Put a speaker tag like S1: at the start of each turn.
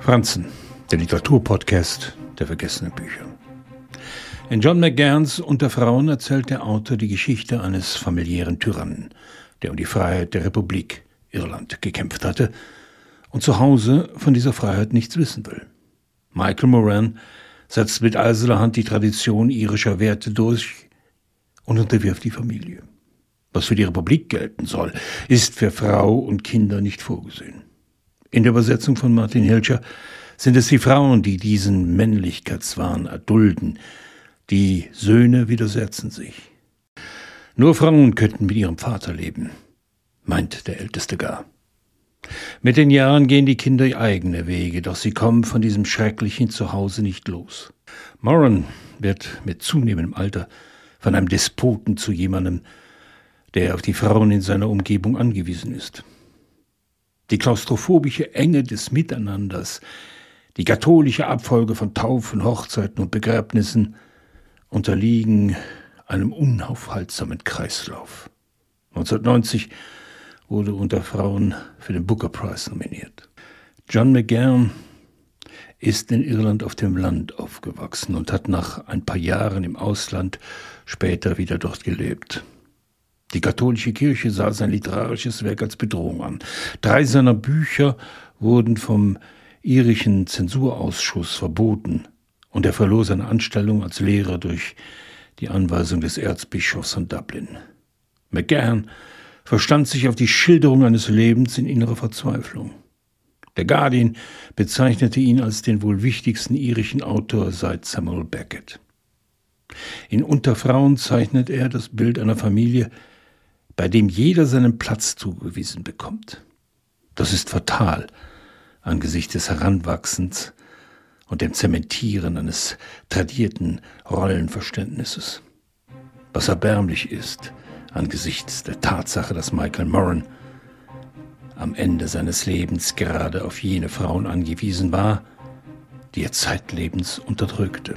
S1: Franzen, der Literaturpodcast der vergessenen Bücher. In John McGahns Unter Frauen erzählt der Autor die Geschichte eines familiären Tyrannen, der um die Freiheit der Republik Irland gekämpft hatte und zu Hause von dieser Freiheit nichts wissen will. Michael Moran setzt mit eiserner Hand die Tradition irischer Werte durch und unterwirft die Familie. Was für die Republik gelten soll, ist für Frau und Kinder nicht vorgesehen. In der Übersetzung von Martin Hilscher sind es die Frauen, die diesen Männlichkeitswahn erdulden. Die Söhne widersetzen sich. Nur Frauen könnten mit ihrem Vater leben, meint der Älteste gar. Mit den Jahren gehen die Kinder eigene Wege, doch sie kommen von diesem schrecklichen Zuhause nicht los. Moran wird mit zunehmendem Alter von einem Despoten zu jemandem, der auf die Frauen in seiner Umgebung angewiesen ist. Die klaustrophobische Enge des Miteinanders, die katholische Abfolge von Taufen, Hochzeiten und Begräbnissen unterliegen einem unaufhaltsamen Kreislauf. 1990 wurde unter Frauen für den Booker Prize nominiert. John McGahn ist in Irland auf dem Land aufgewachsen und hat nach ein paar Jahren im Ausland später wieder dort gelebt. Die katholische Kirche sah sein literarisches Werk als Bedrohung an. Drei seiner Bücher wurden vom irischen Zensurausschuss verboten und er verlor seine Anstellung als Lehrer durch die Anweisung des Erzbischofs von Dublin. McGahn verstand sich auf die Schilderung eines Lebens in innerer Verzweiflung. Der Guardian bezeichnete ihn als den wohl wichtigsten irischen Autor seit Samuel Beckett. In Unterfrauen zeichnet er das Bild einer Familie, bei dem jeder seinen Platz zugewiesen bekommt. Das ist fatal angesichts des Heranwachsens und dem Zementieren eines tradierten Rollenverständnisses. Was erbärmlich ist angesichts der Tatsache, dass Michael Moran am Ende seines Lebens gerade auf jene Frauen angewiesen war, die er zeitlebens unterdrückte.